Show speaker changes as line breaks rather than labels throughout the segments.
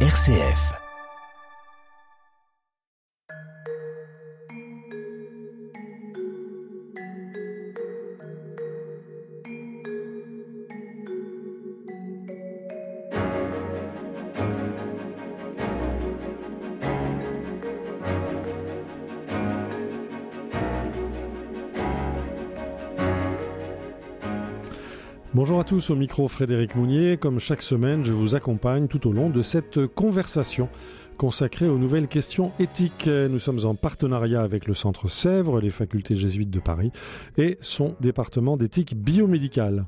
RCF.
Tous, au micro Frédéric Mounier. Comme chaque semaine, je vous accompagne tout au long de cette conversation consacrée aux nouvelles questions éthiques. Nous sommes en partenariat avec le Centre Sèvres, les facultés jésuites de Paris et son département d'éthique biomédicale.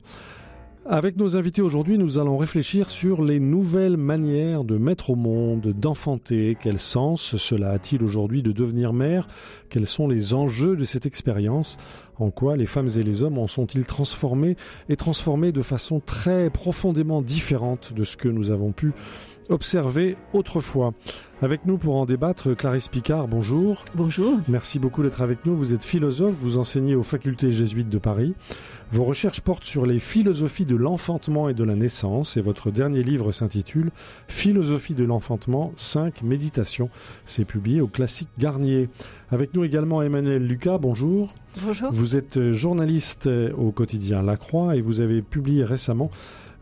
Avec nos invités aujourd'hui, nous allons réfléchir sur les nouvelles manières de mettre au monde, d'enfanter. Quel sens cela a-t-il aujourd'hui de devenir mère? Quels sont les enjeux de cette expérience? En quoi les femmes et les hommes en sont-ils transformés et transformés de façon très profondément différente de ce que nous avons pu observer autrefois. Avec nous pour en débattre, Clarisse Picard, bonjour.
Bonjour.
Merci beaucoup d'être avec nous. Vous êtes philosophe, vous enseignez aux facultés jésuites de Paris. Vos recherches portent sur les philosophies de l'enfantement et de la naissance et votre dernier livre s'intitule Philosophie de l'enfantement, 5 méditations. C'est publié au classique Garnier. Avec nous également Emmanuel Lucas, bonjour.
Bonjour.
Vous êtes journaliste au quotidien La Croix et vous avez publié récemment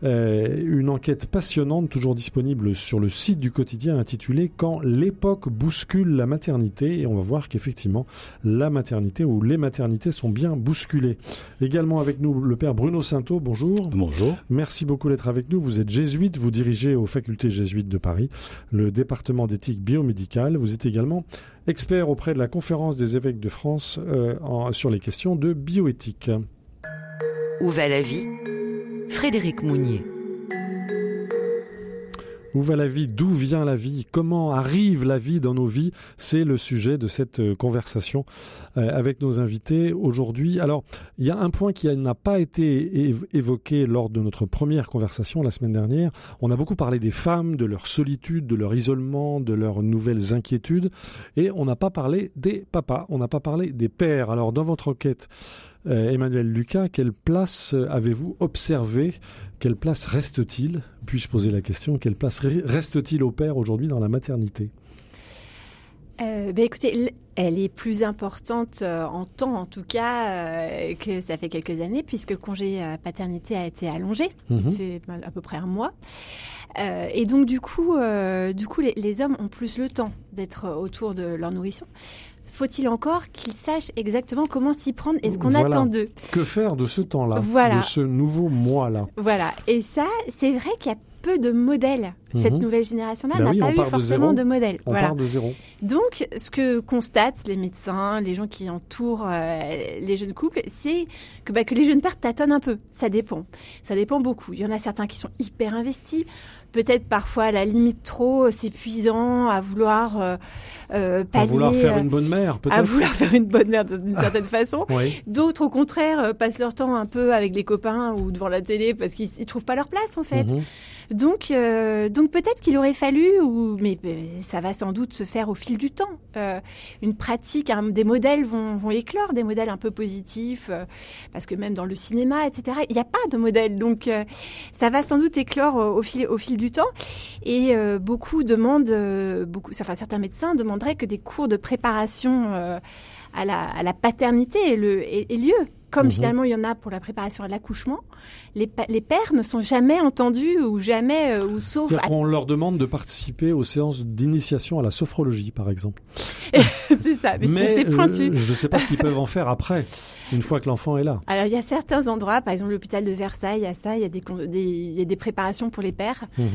euh, une enquête passionnante, toujours disponible sur le site du quotidien, intitulée Quand l'époque bouscule la maternité. Et on va voir qu'effectivement, la maternité ou les maternités sont bien bousculées. Également avec nous le père Bruno Sainteau. Bonjour.
Bonjour.
Merci beaucoup d'être avec nous. Vous êtes jésuite, vous dirigez aux facultés jésuites de Paris le département d'éthique biomédicale. Vous êtes également expert auprès de la conférence des évêques de France euh, en, sur les questions de bioéthique.
Où va la vie Frédéric Mounier.
Où va la vie? D'où vient la vie? Comment arrive la vie dans nos vies? C'est le sujet de cette euh, conversation euh, avec nos invités aujourd'hui. Alors, il y a un point qui n'a pas été évoqué lors de notre première conversation la semaine dernière. On a beaucoup parlé des femmes, de leur solitude, de leur isolement, de leurs nouvelles inquiétudes, et on n'a pas parlé des papas, on n'a pas parlé des pères. Alors, dans votre enquête, Emmanuel Lucas, quelle place avez-vous observé? Quelle place reste-t-il? Puis-je poser la question Quelle place reste-t-il au père aujourd'hui dans la maternité?
Euh, ben écoutez, elle est plus importante euh, en temps, en tout cas, euh, que ça fait quelques années, puisque le congé euh, paternité a été allongé, il fait à peu près un mois. Euh, et donc, du coup, euh, du coup les, les hommes ont plus le temps d'être autour de leur nourrisson. Faut-il encore qu'ils sachent exactement comment s'y prendre et ce qu'on
Voilà.
attend d'eux?
Que faire de ce temps-là
Voilà.
De ce nouveau moi-là?
Voilà. Et ça, c'est vrai qu'il y a peu de modèles. Cette
Mhm.
nouvelle génération-là
Ben
n'a
oui,
pas eu
de
forcément de modèles.
On
voilà.
part de zéro.
Donc, ce que constatent les médecins, les gens qui entourent euh, les jeunes couples, c'est que, bah, que les jeunes pères tâtonnent un peu. Ça dépend. Ça dépend beaucoup. Il y en a certains qui sont hyper investis, peut-être parfois à la limite trop, s'épuisant, à vouloir euh, euh,
À
pallier,
vouloir faire
euh,
une bonne mère,
à
peut-être
vouloir faire une bonne mère d'une certaine façon.
Oui.
D'autres, au contraire, euh, passent leur temps un peu avec les copains ou devant la télé parce qu'ils ne trouvent pas leur place, en fait.
Mhm.
Donc, euh, donc peut-être qu'il aurait fallu, ou mais euh, ça va sans doute se faire au fil du temps, euh, une pratique, des modèles vont, vont éclore, des modèles un peu positifs, euh, parce que même dans le cinéma, etc., il n'y a pas de modèle, donc euh, ça va sans doute éclore au, au fil, au fil du temps. Et euh, beaucoup demandent, beaucoup, enfin certains médecins demanderaient que des cours de préparation euh, à, la, à la paternité aient, le, lieu. Comme
Mhm.
finalement il y en a pour la préparation à l'accouchement, les, pères ne sont jamais entendus ou jamais, euh, ou sauf
C'est-à-dire qu'on leur demande de participer aux séances d'initiation à la sophrologie, par exemple.
c'est ça, mais, c'est- c'est
euh,
pointu.
je ne sais pas ce qu'ils peuvent en faire après, une fois que l'enfant est là.
Alors il y a certains endroits, par exemple l'hôpital de Versailles, il y a ça, il y a des, con- des- il y a des préparations pour les pères,
Mhm.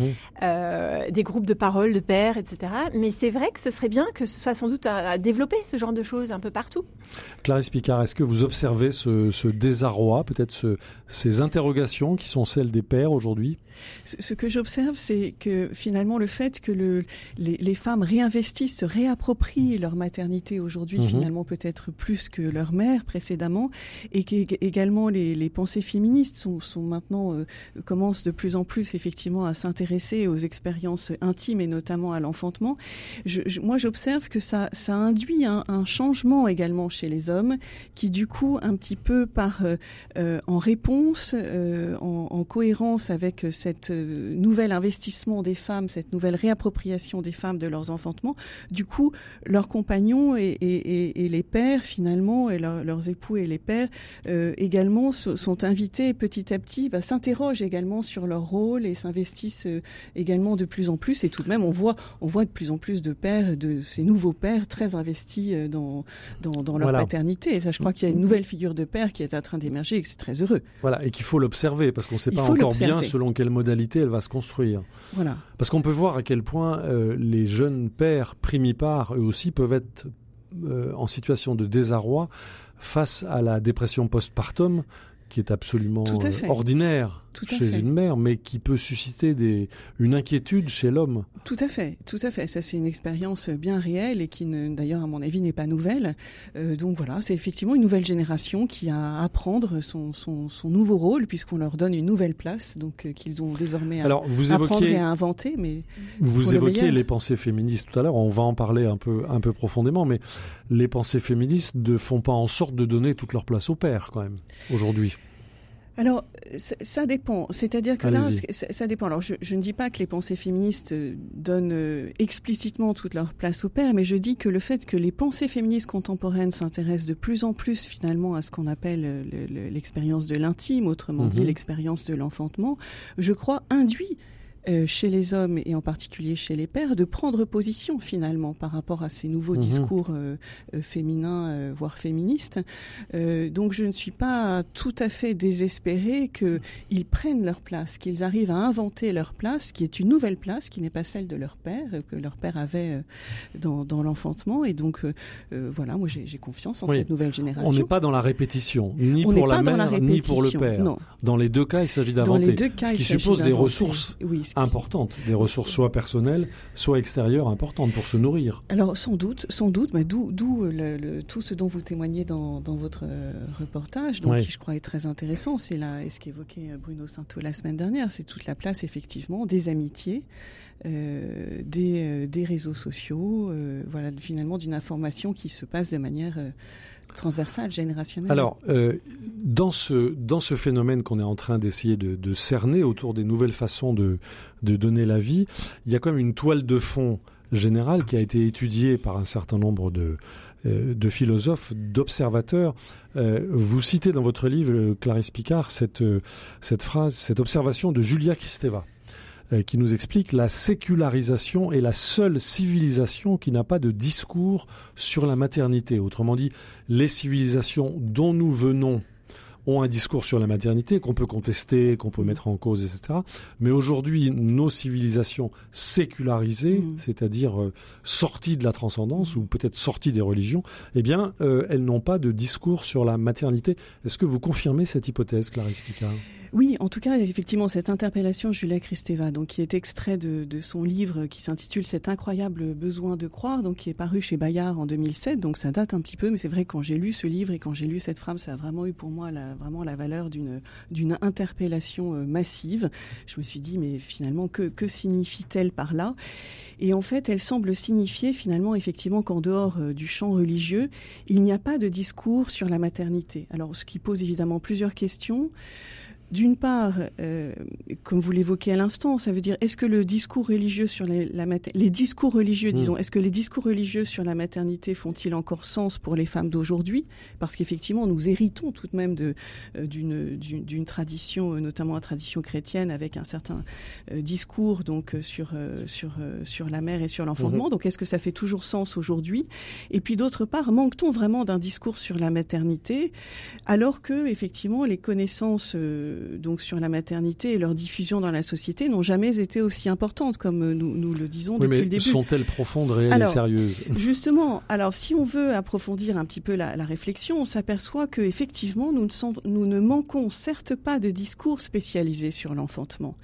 euh, des groupes de parole de pères, etc. Mais c'est vrai que ce serait bien que ce soit sans doute à, à développer ce genre de choses un peu partout.
Clarisse Picard, est-ce que vous observez ce, ce désarroi, peut-être ce- ces interrogations qui sont celles des pères aujourd'hui
Ce, ce que j'observe, c'est que finalement le fait que le, les, les femmes réinvestissent, se réapproprient leur maternité aujourd'hui,
Mhm.
finalement peut-être plus que leur mère précédemment, et qu'également les, les pensées féministes sont, sont maintenant euh, commencent de plus en plus effectivement à s'intéresser aux expériences intimes et notamment à l'enfantement. Je, je- moi, j'observe que ça, ça induit un, un changement également chez les hommes, qui du coup un petit peu par en réponse, en, en, cohérence avec cette nouvel investissement des femmes, cette nouvelle réappropriation des femmes de leurs enfantements, du coup, leurs compagnons et, et, et les pères finalement, et leurs époux et les pères également sont invités petit à petit, bah, s'interrogent également sur leur rôle et s'investissent également de plus en plus. Et tout de même, on voit, on voit de plus en plus de pères, de ces nouveaux pères très investis euh, dans, dans, dans leur paternité. Et ça, je crois qu'il y a une nouvelle figure de père qui est en train d'émerger et que c'est très heureux.
Voilà, et qu'il faut l'observer parce qu'on ne sait pas encore bien selon quelle modalité elle va se construire.
Voilà.
Parce qu'on peut voir à quel point euh, les jeunes pères primipares, eux aussi, peuvent être euh, en situation de désarroi face à la dépression postpartum qui est absolument euh, ordinaire chez une mère, mais qui peut susciter des, une inquiétude chez l'homme.
Tout à fait, tout à fait. Ça, c'est une expérience bien réelle et qui, d'ailleurs, à mon avis, n'est pas nouvelle. Euh, donc voilà, c'est effectivement une nouvelle génération qui a à apprendre son, son, son nouveau rôle, puisqu'on leur donne une nouvelle place, donc euh, qu'ils ont désormais à,
Alors, vous
apprendre et à inventer. Mais
vous évoquiez les pensées féministes tout à l'heure. On va en parler un peu, un peu profondément, mais les pensées féministes ne font pas en sorte de donner toute leur place au père, quand même, aujourd'hui.
Alors, ça dépend. C'est-à-dire que là, ça dépend. Alors, je, je, ne dis pas que les pensées féministes euh, donnent euh, explicitement toute leur place au père, mais je dis que le fait que les pensées féministes contemporaines s'intéressent de plus en plus finalement à ce qu'on appelle euh, l'expérience de l'intime, autrement dit mhm. l'expérience de l'enfantement, je crois induit euh, chez les hommes et en particulier chez les pères de prendre position finalement par rapport à ces nouveaux mhm. discours euh, euh, féminins voire féministes. donc je ne suis pas tout à fait désespérée qu'ils prennent leur place, qu'ils arrivent à inventer leur place, qui est une nouvelle place, qui n'est pas celle de leur père que leur père avait dans, dans l'enfantement. Et donc voilà, moi j'ai confiance en cette nouvelle génération.
On n'est pas dans la répétition, ni pour la mère, ni pour le père. Non. Dans les deux cas, il s'agit d'inventer, ce qui suppose des ressources.
Oui,
importantes, des ressources soit personnelles, soit extérieures importantes pour se nourrir.
Alors sans doute, sans doute, mais d'où le, tout ce dont vous témoignez dans, dans votre euh, reportage, donc qui je crois est très intéressant, c'est là, ce qu'évoquait euh, Bruno Santo la semaine dernière, c'est toute la place effectivement des amitiés, euh, des, des réseaux sociaux, voilà finalement d'une information qui se passe de manière transversale, générationnelle.
Alors, euh, dans, ce, dans ce phénomène qu'on est en train d'essayer de, cerner autour des nouvelles façons de, de donner la vie, il y a quand même une toile de fond générale qui a été étudiée par un certain nombre de, euh, de philosophes, d'observateurs. Euh, vous citez dans votre livre, Clarisse Picard, cette, cette phrase, cette observation de Julia Kristeva. Euh, qui nous explique la sécularisation est la seule civilisation qui n'a pas de discours sur la maternité. Autrement dit, les civilisations dont nous venons ont un discours sur la maternité qu'on peut contester, qu'on peut mettre en cause, etc. Mais aujourd'hui, nos civilisations sécularisées, mmh. c'est-à-dire euh, sorties de la transcendance ou peut-être sorties des religions, eh bien, euh, elles n'ont pas de discours sur la maternité. Est-ce que vous confirmez cette hypothèse, Clarisse Picard?
Oui, en tout cas, effectivement, cette interpellation Julia Kristeva, donc qui est extrait de, son livre qui s'intitule Cet incroyable besoin de croire, donc qui est paru chez Bayard en 2007, donc ça date un petit peu, mais c'est vrai quand j'ai lu ce livre et quand j'ai lu cette phrase, ça a vraiment eu pour moi la, vraiment la valeur d'une d'une interpellation euh, massive. Je me suis dit, mais finalement, que, que signifie-t-elle par là? Et en fait, elle semble signifier finalement, effectivement, qu'en dehors euh, du champ religieux, il n'y a pas de discours sur la maternité. Alors, ce qui pose évidemment plusieurs questions. D'une part, euh, comme vous l'évoquez à l'instant, ça veut dire est-ce que le discours religieux sur les, la les discours religieux, hmm. disons, est-ce que les discours religieux sur la maternité font-ils encore sens pour les femmes d'aujourd'hui? Parce qu'effectivement, nous héritons tout de même de euh, d'une d'une tradition, euh, notamment la tradition chrétienne, avec un certain discours donc sur sur sur la mère et sur l'enfantement. Mhm. Donc, est-ce que ça fait toujours sens aujourd'hui? Et puis, d'autre part, manque-t-on vraiment d'un discours sur la maternité, alors que effectivement les connaissances donc sur la maternité et leur diffusion dans la société n'ont jamais été aussi importantes comme nous, nous le disons depuis le début.
Sont-elles profondes, réelles et sérieuses?
Justement, alors si on veut approfondir un petit peu la, la réflexion, on s'aperçoit que effectivement nous ne, nous ne manquons certes pas de discours spécialisés sur l'enfantement.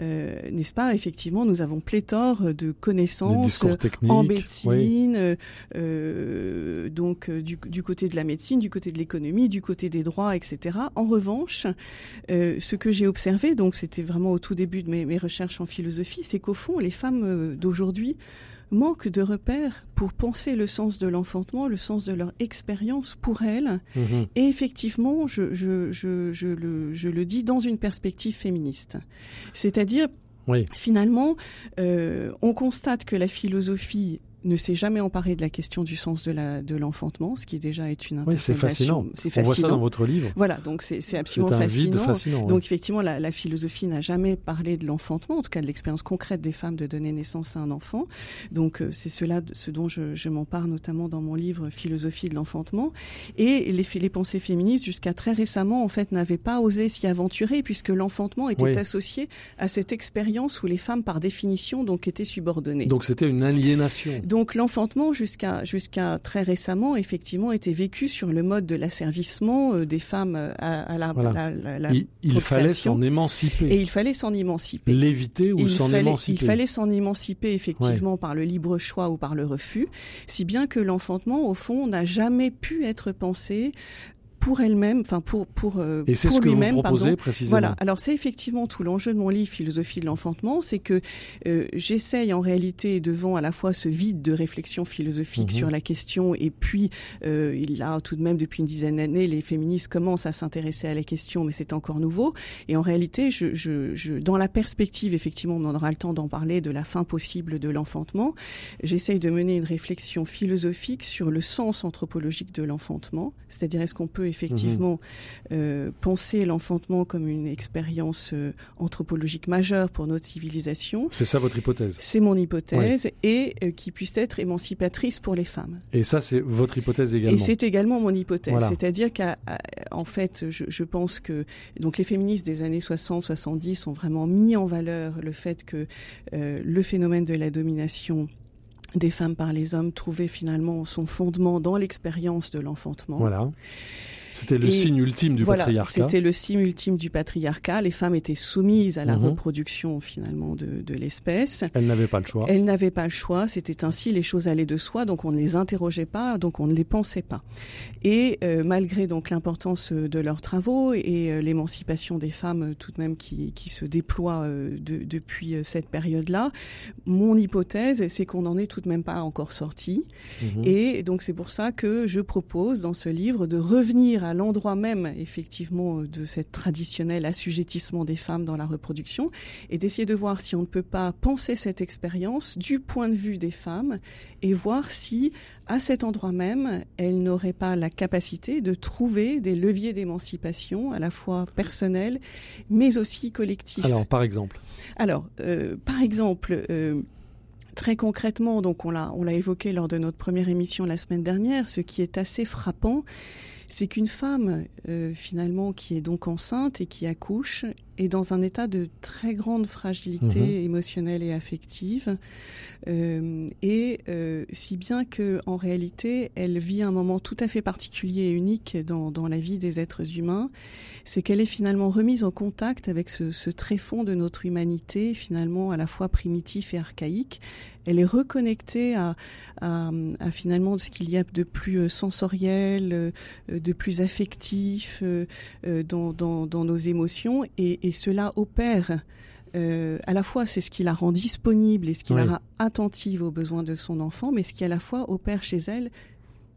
Euh, N'est-ce pas? Effectivement, nous avons pléthore de connaissances en médecine, euh, euh, donc euh, du, du, côté de la médecine, du côté de l'économie, du côté des droits, etc. En revanche, euh, euh, ce que j'ai observé, donc c'était vraiment au tout début de mes, recherches en philosophie, c'est qu'au fond, les femmes euh, d'aujourd'hui manquent de repères pour penser le sens de l'enfantement, le sens de leur expérience pour elles. Mhm. Et effectivement, je, je, je, je, le, je le dis dans une perspective féministe. C'est-à-dire, finalement, euh, on constate que la philosophie ne s'est jamais emparé de la question du sens de la de l'enfantement, ce qui déjà est une
oui, c'est fascinant. C'est fascinant. On voit ça dans votre livre.
Voilà, donc c'est absolument fascinant. Donc effectivement, la, la philosophie n'a jamais parlé de l'enfantement, en tout cas de l'expérience concrète des femmes de donner naissance à un enfant. Donc euh, c'est cela, ce dont je, je m'empare notamment dans mon livre Philosophie de l'enfantement. Et les, les pensées féministes, jusqu'à très récemment, en fait, n'avaient pas osé s'y aventurer puisque l'enfantement était associé à cette expérience où les femmes, par définition, donc étaient subordonnées.
Donc c'était une aliénation.
Donc l'enfantement, jusqu'à jusqu'à très récemment, effectivement, était vécu sur le mode de l'asservissement euh, des femmes euh, à, la,
la, Il, fallait s'en émanciper.
Et il fallait s'en émanciper.
L'éviter ou s'en émanciper.
Il fallait s'en émanciper, effectivement, par le libre choix ou par le refus, si bien que l'enfantement, au fond, n'a jamais pu être pensé pour elle-même, enfin pour pour
euh, et c'est ce que vous proposez précisément.
Voilà. Alors c'est effectivement tout l'enjeu de mon livre Philosophie de l'enfantement, c'est que euh, j'essaye en réalité devant à la fois ce vide de réflexion philosophique mhm. sur la question et puis euh, il a tout de même depuis une dizaine d'années les féministes commencent à s'intéresser à la question, mais c'est encore nouveau. Et en réalité, je, je, je, dans la perspective, effectivement, on aura le temps d'en parler de la fin possible de l'enfantement. J'essaye de mener une réflexion philosophique sur le sens anthropologique de l'enfantement, c'est-à-dire est-ce qu'on peut effectivement euh, penser l'enfantement comme une expérience euh, anthropologique majeure pour notre civilisation.
C'est ça votre hypothèse?
C'est mon hypothèse et euh, qui puisse être émancipatrice pour les femmes.
Et ça, c'est votre hypothèse également.
Et c'est également mon hypothèse. C'est-à-dire qu'en fait, je, je, pense que donc les féministes des années 60-70 ont vraiment mis en valeur le fait que le phénomène de la domination des femmes par les hommes trouvait finalement son fondement dans l'expérience de l'enfantement.
Voilà. C'était le signe ultime du patriarcat.
C'était le signe ultime du patriarcat. Les femmes étaient soumises à la mhm. reproduction finalement de, de l'espèce.
Elles n'avaient pas le choix.
Elles n'avaient pas le choix. C'était ainsi, les choses allaient de soi, donc on ne les interrogeait pas, donc on ne les pensait pas. Et euh, malgré donc l'importance de leurs travaux et euh, l'émancipation des femmes tout de même qui, qui se déploie euh, de, depuis cette période-là, mon hypothèse, c'est qu'on n'en est tout de même pas encore sorti. Mhm. Et donc c'est pour ça que je propose dans ce livre de revenir à l'endroit même, effectivement, de cet traditionnel assujettissement des femmes dans la reproduction, et d'essayer de voir si on ne peut pas penser cette expérience du point de vue des femmes et voir si, à cet endroit même, elles n'auraient pas la capacité de trouver des leviers d'émancipation, à la fois personnels, mais aussi collectifs.
Alors, par exemple
Alors, euh, par exemple, euh, Très concrètement, donc on l'a on l'a évoqué lors de notre première émission la semaine dernière, ce qui est assez frappant, c'est qu'une femme euh, finalement qui est donc enceinte et qui accouche est dans un état de très grande fragilité mhm. émotionnelle et affective, euh, et euh, si bien que en réalité elle vit un moment tout à fait particulier et unique dans, dans la vie des êtres humains, c'est qu'elle est finalement remise en contact avec ce, ce tréfonds de notre humanité finalement à la fois primitif et archaïque. Elle est reconnectée à, à, à finalement ce qu'il y a de plus euh, sensoriel, de plus affectif dans, dans, dans nos émotions, et, et cela opère. Euh, à la fois, c'est ce qui la rend disponible et ce qui la rend attentive aux besoins de son enfant, mais ce qui à la fois opère chez elle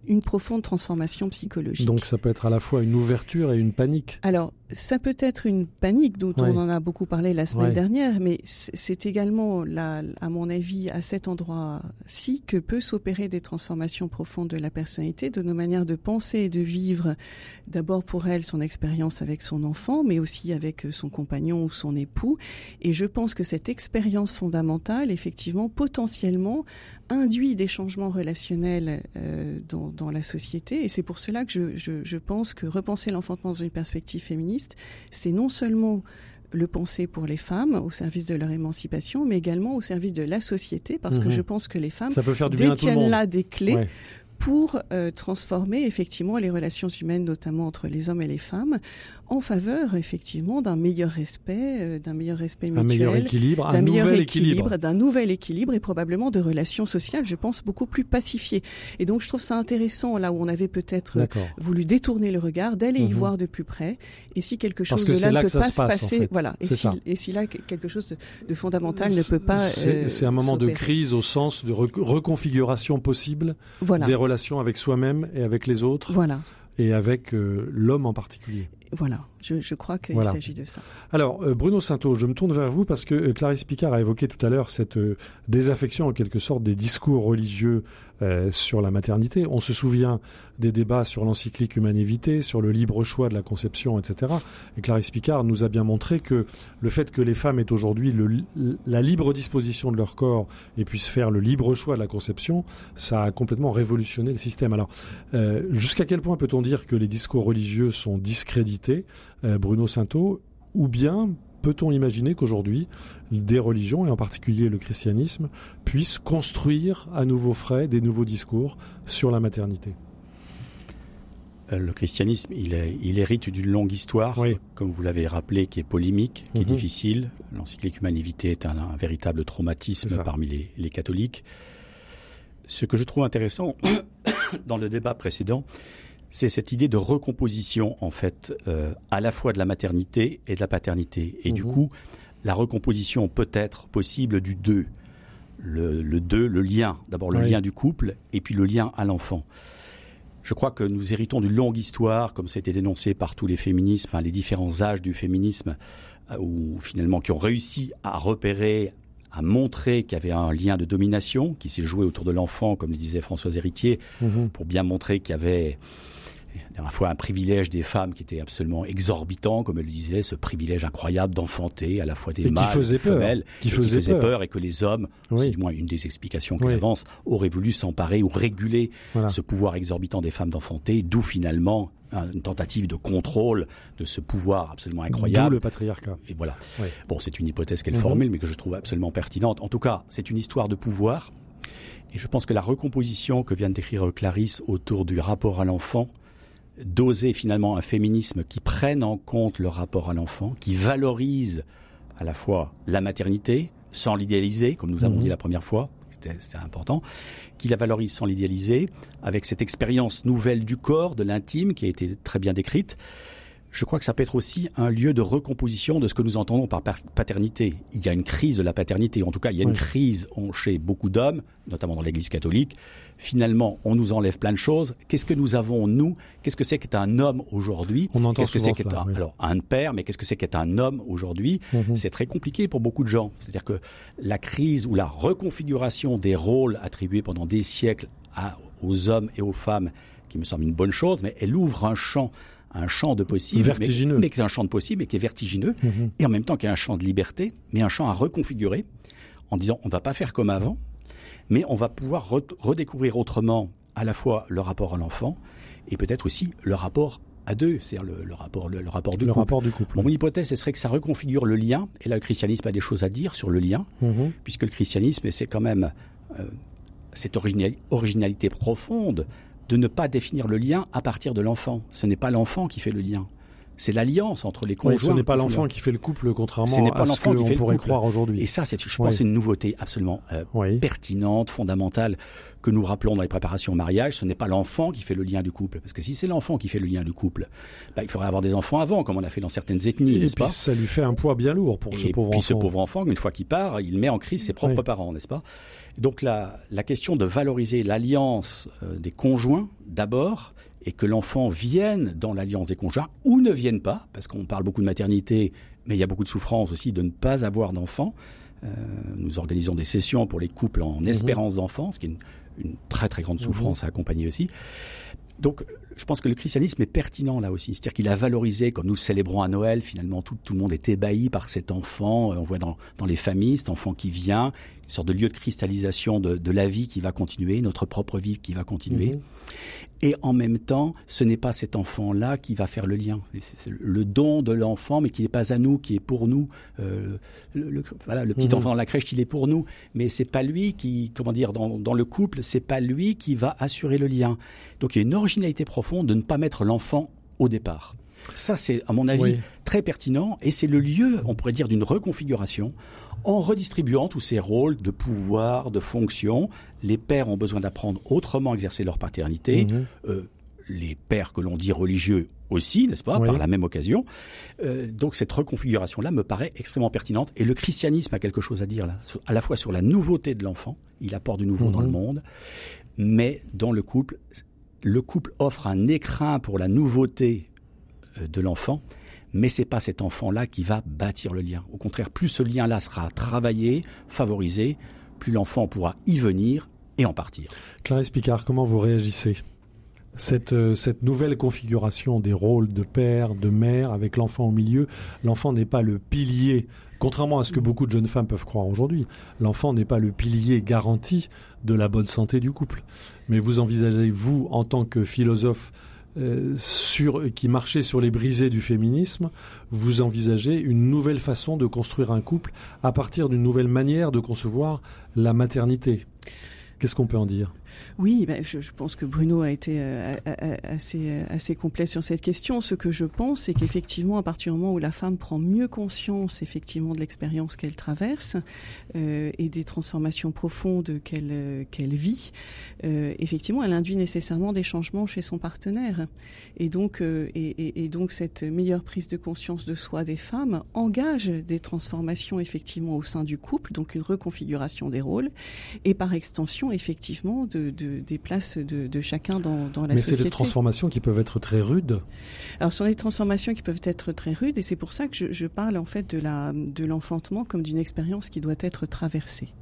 une profonde transformation psychologique.
Donc ça peut être à la fois une ouverture et une panique.
Alors ça peut être une panique dont on en a beaucoup parlé la semaine dernière, mais c'est également, là, à mon avis, à cet endroit-ci que peut s'opérer des transformations profondes de la personnalité, de nos manières de penser et de vivre. D'abord pour elle son expérience avec son enfant, mais aussi avec son compagnon ou son époux. Et je pense que cette expérience fondamentale, effectivement, potentiellement, induit des changements relationnels euh, dans, dans, la société. Et c'est pour cela que je, je, je pense que repenser l'enfantement dans une perspective féministe, c'est non seulement le penser pour les femmes au service de leur émancipation, mais également au service de la société, parce que mhm. je pense que les femmes
Ça peut faire du
détiennent
là
des clés pour euh, transformer effectivement les relations humaines, notamment entre les hommes et les femmes, en faveur effectivement d'un meilleur respect, euh, d'un meilleur respect mutuel,
un meilleur équilibre,
d'un
meilleur équilibre,
d'un nouvel équilibre et probablement de relations sociales, je pense, beaucoup plus pacifiées. Et donc je trouve ça intéressant là où on avait peut-être voulu détourner le regard, d'aller y mhm. voir de plus près. Et si quelque chose de là, ne peut pas se passer, voilà. Et si, et si, là quelque chose de, fondamental ne peut pas,
c'est un moment de crise au sens de reconfiguration possible des relations avec soi-même et avec les autres.
Voilà.
Et avec euh, l'homme en particulier.
Voilà, je, je crois qu'il s'agit de ça.
Alors, euh, Bruno Sainteau, je me tourne vers vous parce que euh, Clarisse Picard a évoqué tout à l'heure cette désaffection en quelque sorte des discours religieux euh, sur la maternité. On se souvient des débats sur l'encyclique Humanité, sur le libre choix de la conception, etc. Et Clarisse Picard nous a bien montré que le fait que les femmes aient aujourd'hui la libre disposition de leur corps et puissent faire le libre choix de la conception, ça a complètement révolutionné le système. Alors, euh, jusqu'à quel point peut-on dire que les discours religieux sont discrédités, euh, Bruno Sainteau, ou bien peut-on imaginer qu'aujourd'hui, des religions, et en particulier le christianisme, puissent construire à nouveau frais des nouveaux discours sur la maternité?
Euh, le christianisme, il, hérite d'une longue histoire, comme vous l'avez rappelé, qui est polémique, qui est mhm. difficile. L'encyclique Humanité est un, véritable traumatisme parmi les, catholiques. Ce que je trouve intéressant dans le débat précédent, c'est cette idée de recomposition en fait euh, à la fois de la maternité et de la paternité. Et du mhm. coup, la recomposition peut être possible du deux. Le, le deux, le lien. D'abord le lien du couple et puis le lien à l'enfant. Je crois que nous héritons d'une longue histoire, comme c'était dénoncé par tous les féminismes, les différents âges du féminisme, euh, ou finalement qui ont réussi à repérer, à montrer qu'il y avait un lien de domination qui s'est joué autour de l'enfant, comme le disait Françoise Héritier, mhm. pour bien montrer qu'il y avait à la fois un privilège des femmes qui était absolument exorbitant, comme elle le disait, ce privilège incroyable d'enfanter à la fois des mâles, des femelles, qui, faisait, peur. et que les hommes, c'est du moins une des explications qu'elle avance, auraient voulu s'emparer ou réguler ce pouvoir exorbitant des femmes d'enfanter, d'où finalement une tentative de contrôle de ce pouvoir absolument incroyable.
D'où le patriarcat.
Et voilà. Bon, c'est une hypothèse qu'elle mhm. formule, mais que je trouve absolument pertinente. En tout cas, c'est une histoire de pouvoir. Et je pense que la recomposition que vient de décrire Clarisse autour du rapport à l'enfant, d'oser finalement un féminisme qui prenne en compte le rapport à l'enfant, qui valorise à la fois la maternité, sans l'idéaliser, comme nous avons mhm. dit la première fois, c'était important, qui la valorise sans l'idéaliser, avec cette expérience nouvelle du corps, de l'intime, qui a été très bien décrite, je crois que ça peut être aussi un lieu de recomposition de ce que nous entendons par paternité. Il y a une crise de la paternité, en tout cas, il y a une crise chez beaucoup d'hommes, notamment dans l'Église catholique. Finalement, on nous enlève plein de choses. Qu'est-ce que nous avons nous? Qu'est-ce que c'est qu'être un homme aujourd'hui? Qu'est-ce que c'est qu'être un, alors un père Mais qu'est-ce que c'est qu'être un homme aujourd'hui? Mhm. C'est très compliqué pour beaucoup de gens. C'est-à-dire que la crise ou la reconfiguration des rôles attribués pendant des siècles aux hommes et aux femmes, qui me semble une bonne chose, mais elle ouvre un champ un champ de possible,
vertigineux.
mais, qui est un champ de possible et qui est vertigineux, mhm. et en même temps qui est un champ de liberté, mais un champ à reconfigurer en disant on ne va pas faire comme avant, mais on va pouvoir redécouvrir autrement à la fois le rapport à l'enfant et peut-être aussi le rapport à deux, c'est-à-dire le, rapport, le, rapport du
le
couple.
Rapport du couple.
mon hypothèse, ce serait que ça reconfigure le lien, et là le christianisme a des choses à dire sur le lien, mhm. puisque le christianisme, c'est quand même euh, cette originalité profonde de ne pas définir le lien à partir de l'enfant. Ce n'est pas l'enfant qui fait le lien. C'est l'alliance entre les conjoints.
ce n'est pas l'enfant qui fait le couple, contrairement à ce qu'on pourrait croire aujourd'hui.
Et ça, c'est, je pense, c'est une nouveauté absolument euh, pertinente, fondamentale, que nous rappelons dans les préparations au mariage. Ce n'est pas l'enfant qui fait le lien du couple, parce que si c'est l'enfant qui fait le lien du couple, bah, il faudrait avoir des enfants avant, comme on a fait dans certaines ethnies,
n'est-ce pas Ça lui fait un poids bien lourd pour ce pauvre
enfant.
Et puis
ce pauvre enfant, une fois qu'il part, il met en crise ses propres parents, n'est-ce pas? Donc la, la, question de valoriser l'alliance euh, des conjoints d'abord et que l'enfant vienne dans l'alliance des conjoints ou ne vienne pas, parce qu'on parle beaucoup de maternité, mais il y a beaucoup de souffrance aussi de ne pas avoir d'enfant. Euh, nous organisons des sessions pour les couples en mhm. espérance d'enfant, ce qui est une, une, très très grande mhm. souffrance à accompagner aussi. Donc je pense que le christianisme est pertinent là aussi. C'est-à-dire qu'il a valorisé, comme nous célébrons à Noël, finalement tout, tout le monde est ébahi par cet enfant. Euh, on voit dans, dans les familles cet enfant qui vient, sorte de lieu de cristallisation de, la vie qui va continuer, notre propre vie qui va continuer. Mhm. Et en même temps, ce n'est pas cet enfant-là qui va faire le lien. C'est le don de l'enfant, mais qui n'est pas à nous, qui est pour nous. Euh, le, voilà, le petit mhm. enfant dans la crèche, il est pour nous, mais c'est pas lui qui, comment dire, dans, dans le couple, c'est pas lui qui va assurer le lien. Donc il y a une originalité profonde de ne pas mettre l'enfant au départ. Ça, c'est, à mon avis, très pertinent et c'est le lieu, on pourrait dire, d'une reconfiguration en redistribuant tous ces rôles de pouvoir, de fonction. Les pères ont besoin d'apprendre autrement à exercer leur paternité. Mhm. Euh, les pères que l'on dit religieux aussi, n'est-ce pas, par la même occasion. Euh, donc cette reconfiguration-là me paraît extrêmement pertinente. Et le christianisme a quelque chose à dire là, à la fois sur la nouveauté de l'enfant, il apporte du nouveau dans le mhm. monde, mais dans le couple, le couple offre un écrin pour la nouveauté euh, de l'enfant, mais c'est pas cet enfant-là qui va bâtir le lien. Au contraire, plus ce lien-là sera travaillé, favorisé, plus l'enfant pourra y venir et en partir.
Clarisse Picard, comment vous réagissez? Cette, euh, cette nouvelle configuration des rôles de père, de mère, avec l'enfant au milieu, l'enfant n'est pas le pilier, contrairement à ce que beaucoup de jeunes femmes peuvent croire aujourd'hui, l'enfant n'est pas le pilier garanti de la bonne santé du couple. Mais vous envisagez, vous, en tant que philosophe, euh, qui marchait sur les brisées du féminisme, vous envisagez une nouvelle façon de construire un couple à partir d'une nouvelle manière de concevoir la maternité. Qu'est-ce qu'on peut en dire?
Oui, ben, je, pense que Bruno a été euh, assez, assez complet sur cette question. Ce que je pense, c'est qu'effectivement, à partir du moment où la femme prend mieux conscience effectivement de l'expérience qu'elle traverse euh, et des transformations profondes qu'elle euh, vit, euh, effectivement, elle induit nécessairement des changements chez son partenaire. Et donc, euh, et, donc cette meilleure prise de conscience de soi des femmes engage des transformations effectivement au sein du couple, donc une reconfiguration des rôles, et par extension effectivement de des places de, chacun dans, dans la
Mais
société.
Mais c'est des transformations qui peuvent être très rudes.
Alors, ce sont des transformations qui peuvent être très rudes, et c'est pour ça que je, je, parle en fait de la de l'enfantement comme d'une expérience qui doit être traversée.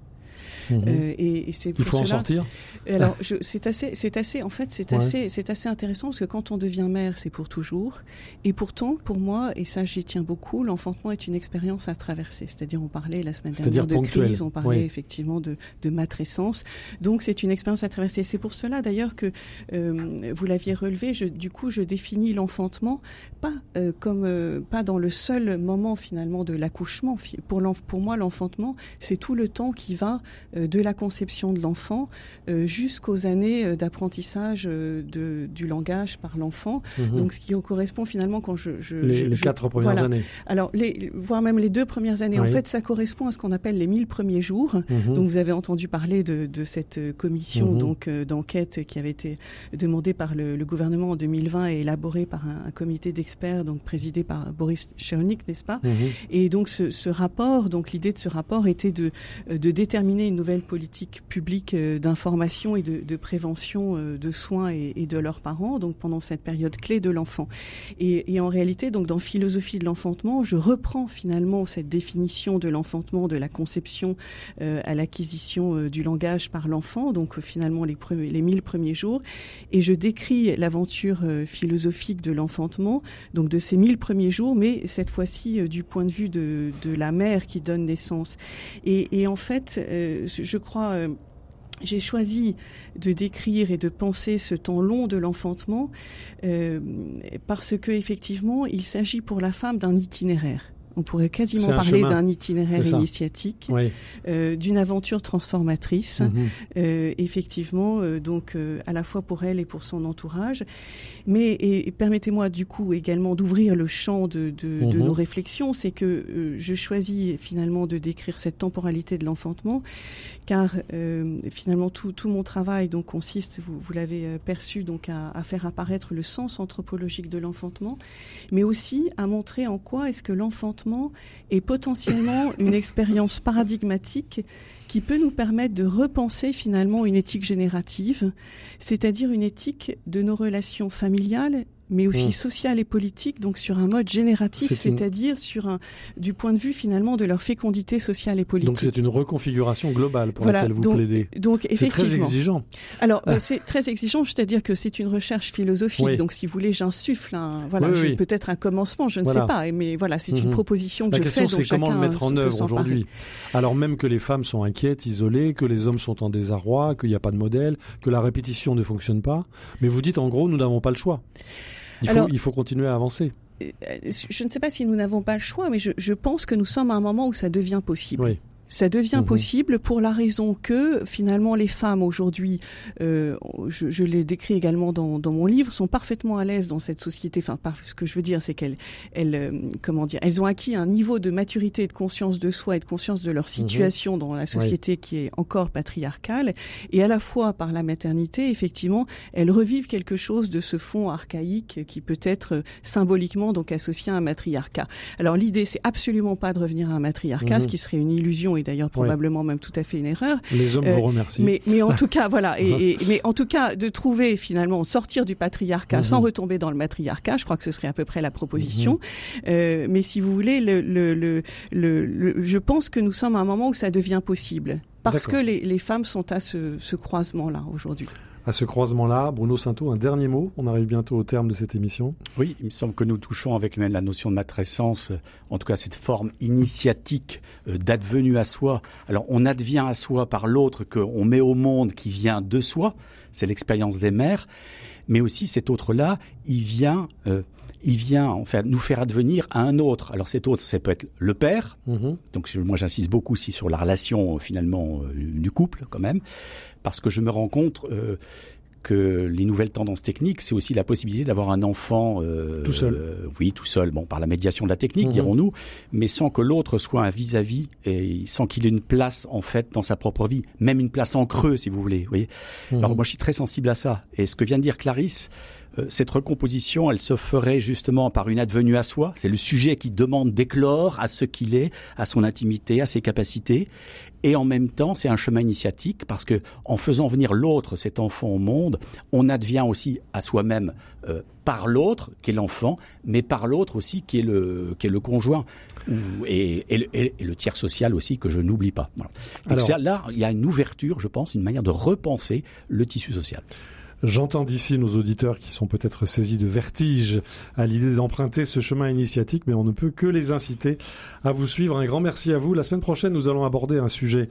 Mhm. Euh, et, c'est Il faut en sortir.
Alors, c'est assez, c'est assez, en fait, c'est assez, c'est assez intéressant parce que quand on devient mère, c'est pour toujours. Et pourtant, pour moi, et ça, j'y tiens beaucoup, l'enfantement est une expérience à traverser. C'est-à-dire, on parlait la semaine dernière de crise, on parlait effectivement de, de matrescence. Donc, c'est une expérience à traverser. C'est pour cela, d'ailleurs, que euh, vous l'aviez relevé. Je, du coup, je définis l'enfantement pas euh, comme euh, pas dans le seul moment finalement de l'accouchement. Pour, pour moi, l'enfantement, c'est tout le temps qui va euh, de la conception de l'enfant euh, jusqu'aux années euh, d'apprentissage de, du langage par l'enfant. Mhm. Donc, ce qui correspond finalement quand je... je
les, les quatre premières années.
Alors, les, voire même les deux premières années. En fait, ça correspond à ce qu'on appelle les mille premiers jours. Mhm. Donc, vous avez entendu parler de, de cette commission mhm. donc d'enquête qui avait été demandée par le, le, gouvernement en 2020 et élaborée par un, comité d'experts donc présidé par Boris Cyrulnik, n'est-ce pas? Et donc, ce, ce rapport, donc l'idée de ce rapport était de, de déterminer une nouvelle politique publique euh, d'information et de, prévention euh, de soins et, de leurs parents, donc pendant cette période clé de l'enfant. Et, en réalité, donc dans philosophie de l'enfantement, je reprends finalement cette définition de l'enfantement, de la conception euh, à l'acquisition du langage par l'enfant, donc finalement les, les mille premiers jours, et je décris l'aventure philosophique de l'enfantement, donc de ces mille premiers jours, mais cette fois-ci du point de vue de, la mère qui donne naissance. Et, en fait, je crois, euh, j'ai choisi de décrire et de penser ce temps long de l'enfantement euh, parce que effectivement, il s'agit pour la femme d'un itinéraire. On pourrait quasiment parler d'un itinéraire initiatique, euh, d'une aventure transformatrice, mhm. euh, effectivement, euh, donc à la fois pour elle et pour son entourage. Mais et, permettez-moi du coup également d'ouvrir le champ de, de, de mhm. nos réflexions, c'est que je choisis finalement de décrire cette temporalité de l'enfantement, car finalement tout, tout mon travail donc consiste, vous, vous l'avez perçu, donc à, à faire apparaître le sens anthropologique de l'enfantement, mais aussi à montrer en quoi est-ce que l'enfantement est potentiellement une expérience paradigmatique qui peut nous permettre de repenser finalement une éthique générative, c'est-à-dire une éthique de nos relations familiales mais aussi mmh. social et politique, donc sur un mode génératif, c'est-à-dire sur un du point de vue finalement de leur fécondité sociale et politique.
Donc c'est une reconfiguration globale pour laquelle vous plaidez.
Donc effectivement.
C'est très exigeant.
Alors ah. c'est très exigeant, c'est-à-dire que c'est une recherche philosophique. Donc si vous voulez, j'insuffle un voilà, peut-être un commencement, je ne sais pas, mais voilà, c'est une mmh. proposition que
La
je
question,
fais.
c'est comment le mettre en œuvre aujourd'hui. Alors même que les femmes sont inquiètes, isolées, que les hommes sont en désarroi, qu'il n'y a pas de modèle, que la répétition ne fonctionne pas. Mais vous dites en gros, nous n'avons pas le choix. Il faut, il faut continuer à avancer.
Euh, je ne sais pas si nous n'avons pas le choix, mais je, je, pense que nous sommes à un moment où ça devient possible. Oui. Ça devient mhm. possible pour la raison que finalement les femmes aujourd'hui, euh, je, je l'ai décrit également dans, dans, mon livre, sont parfaitement à l'aise dans cette société. Enfin, ce que je veux dire, c'est qu'elles, elles, euh, comment dire, elles ont acquis un niveau de maturité et de conscience de soi et de conscience de leur mhm. situation dans la société qui est encore patriarcale. Et à la fois par la maternité, effectivement, elles revivent quelque chose de ce fond archaïque qui peut être symboliquement donc associé à un matriarcat. Alors l'idée, c'est absolument pas de revenir à un matriarcat, ce mhm. qui serait une illusion et d'ailleurs probablement même tout à fait une erreur.
Les hommes vous euh, remercient.
Mais, mais en tout cas, voilà. Et, mais en tout cas, de trouver finalement sortir du patriarcat sans mhm. retomber dans le matriarcat, je crois que ce serait à peu près la proposition. Mhm. Euh, mais si vous voulez, le, le, le, le, je pense que nous sommes à un moment où ça devient possible parce que les, les femmes sont à ce, ce croisement-là aujourd'hui
à ce croisement-là. Bruno Sainteau, un dernier mot. On arrive bientôt au terme de cette émission.
Oui, il me semble que nous touchons avec la notion de matrescence, en tout cas cette forme initiatique euh, d'advenu à soi. Alors on advient à soi par l'autre qu'on met au monde qui vient de soi. C'est l'expérience des mères. Mais aussi cet autre-là, il vient euh, il vient en fait nous faire advenir à un autre. Alors cet autre, ça peut être le père. Mm-hmm. Donc moi j'insiste beaucoup aussi sur la relation finalement euh, du couple quand même, parce que je me rends compte euh, que les nouvelles tendances techniques, c'est aussi la possibilité d'avoir un enfant
euh, tout seul.
oui, tout seul. Bon, par la médiation de la technique, mhm. dirons-nous, mais sans que l'autre soit un vis-à-vis et sans qu'il ait une place en fait dans sa propre vie, même une place en creux, si vous voulez. Vous voyez. Mhm. Alors moi, je suis très sensible à ça. Et ce que vient de dire Clarisse, euh, cette recomposition, elle se ferait justement par une advenue à soi. C'est le sujet qui demande d'éclore à ce qu'il est, à son intimité, à ses capacités. Et en même temps, c'est un chemin initiatique parce que en faisant venir l'autre, cet enfant au monde, on advient aussi à soi-même euh, par l'autre, qui est l'enfant, mais par l'autre aussi, qui est le, qui est le conjoint. Et, et, le tiers social aussi, que je n'oublie pas. Donc là, il y a une ouverture, je pense, une manière de repenser le tissu social.
J'entends d'ici nos auditeurs qui sont peut-être saisis de vertige à l'idée d'emprunter ce chemin initiatique, mais on ne peut que les inciter à vous suivre. Un grand merci à vous. La semaine prochaine, nous allons aborder un sujet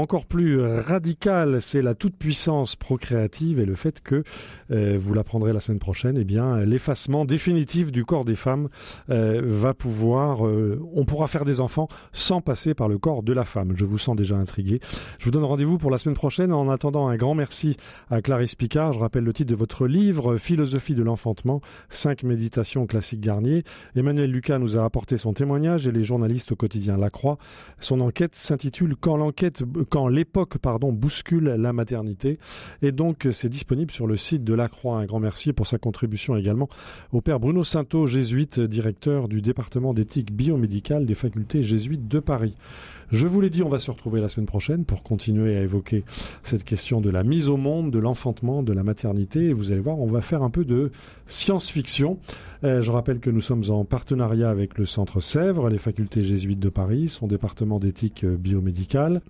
encore plus radical, c'est la toute-puissance procréative et le fait que, euh, vous l'apprendrez la semaine prochaine, eh bien, l'effacement définitif du corps des femmes euh, va pouvoir, euh, on pourra faire des enfants sans passer par le corps de la femme. Je vous sens déjà intrigué. Je vous donne rendez-vous pour la semaine prochaine. En attendant, un grand merci à Clarisse Picard. Je rappelle le titre de votre livre, Philosophie de l'enfantement, cinq méditations classiques Garnier. Emmanuel Lucas nous a apporté son témoignage et les journalistes au quotidien La Croix. Son enquête s'intitule Quand l'enquête quand l'époque bouscule la maternité. Et donc c'est disponible sur le site de la Croix. Un grand merci pour sa contribution également au père Bruno Sainteau, jésuite, directeur du département d'éthique biomédicale des facultés jésuites de Paris. Je vous l'ai dit, on va se retrouver la semaine prochaine pour continuer à évoquer cette question de la mise au monde, de l'enfantement, de la maternité. Vous allez voir, on va faire un peu de science-fiction. Euh, je rappelle que nous sommes en partenariat avec le Centre Sèvres, les facultés jésuites de Paris, son département d'éthique euh, biomédicale.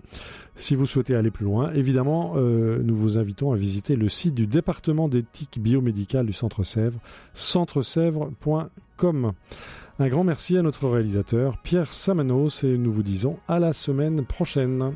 Si vous souhaitez aller plus loin, évidemment, euh, nous vous invitons à visiter le site du département d'éthique biomédicale du Centre Sèvres, centresèvres.com. Un grand merci à notre réalisateur Pierre Samanos et nous vous disons à la semaine prochaine.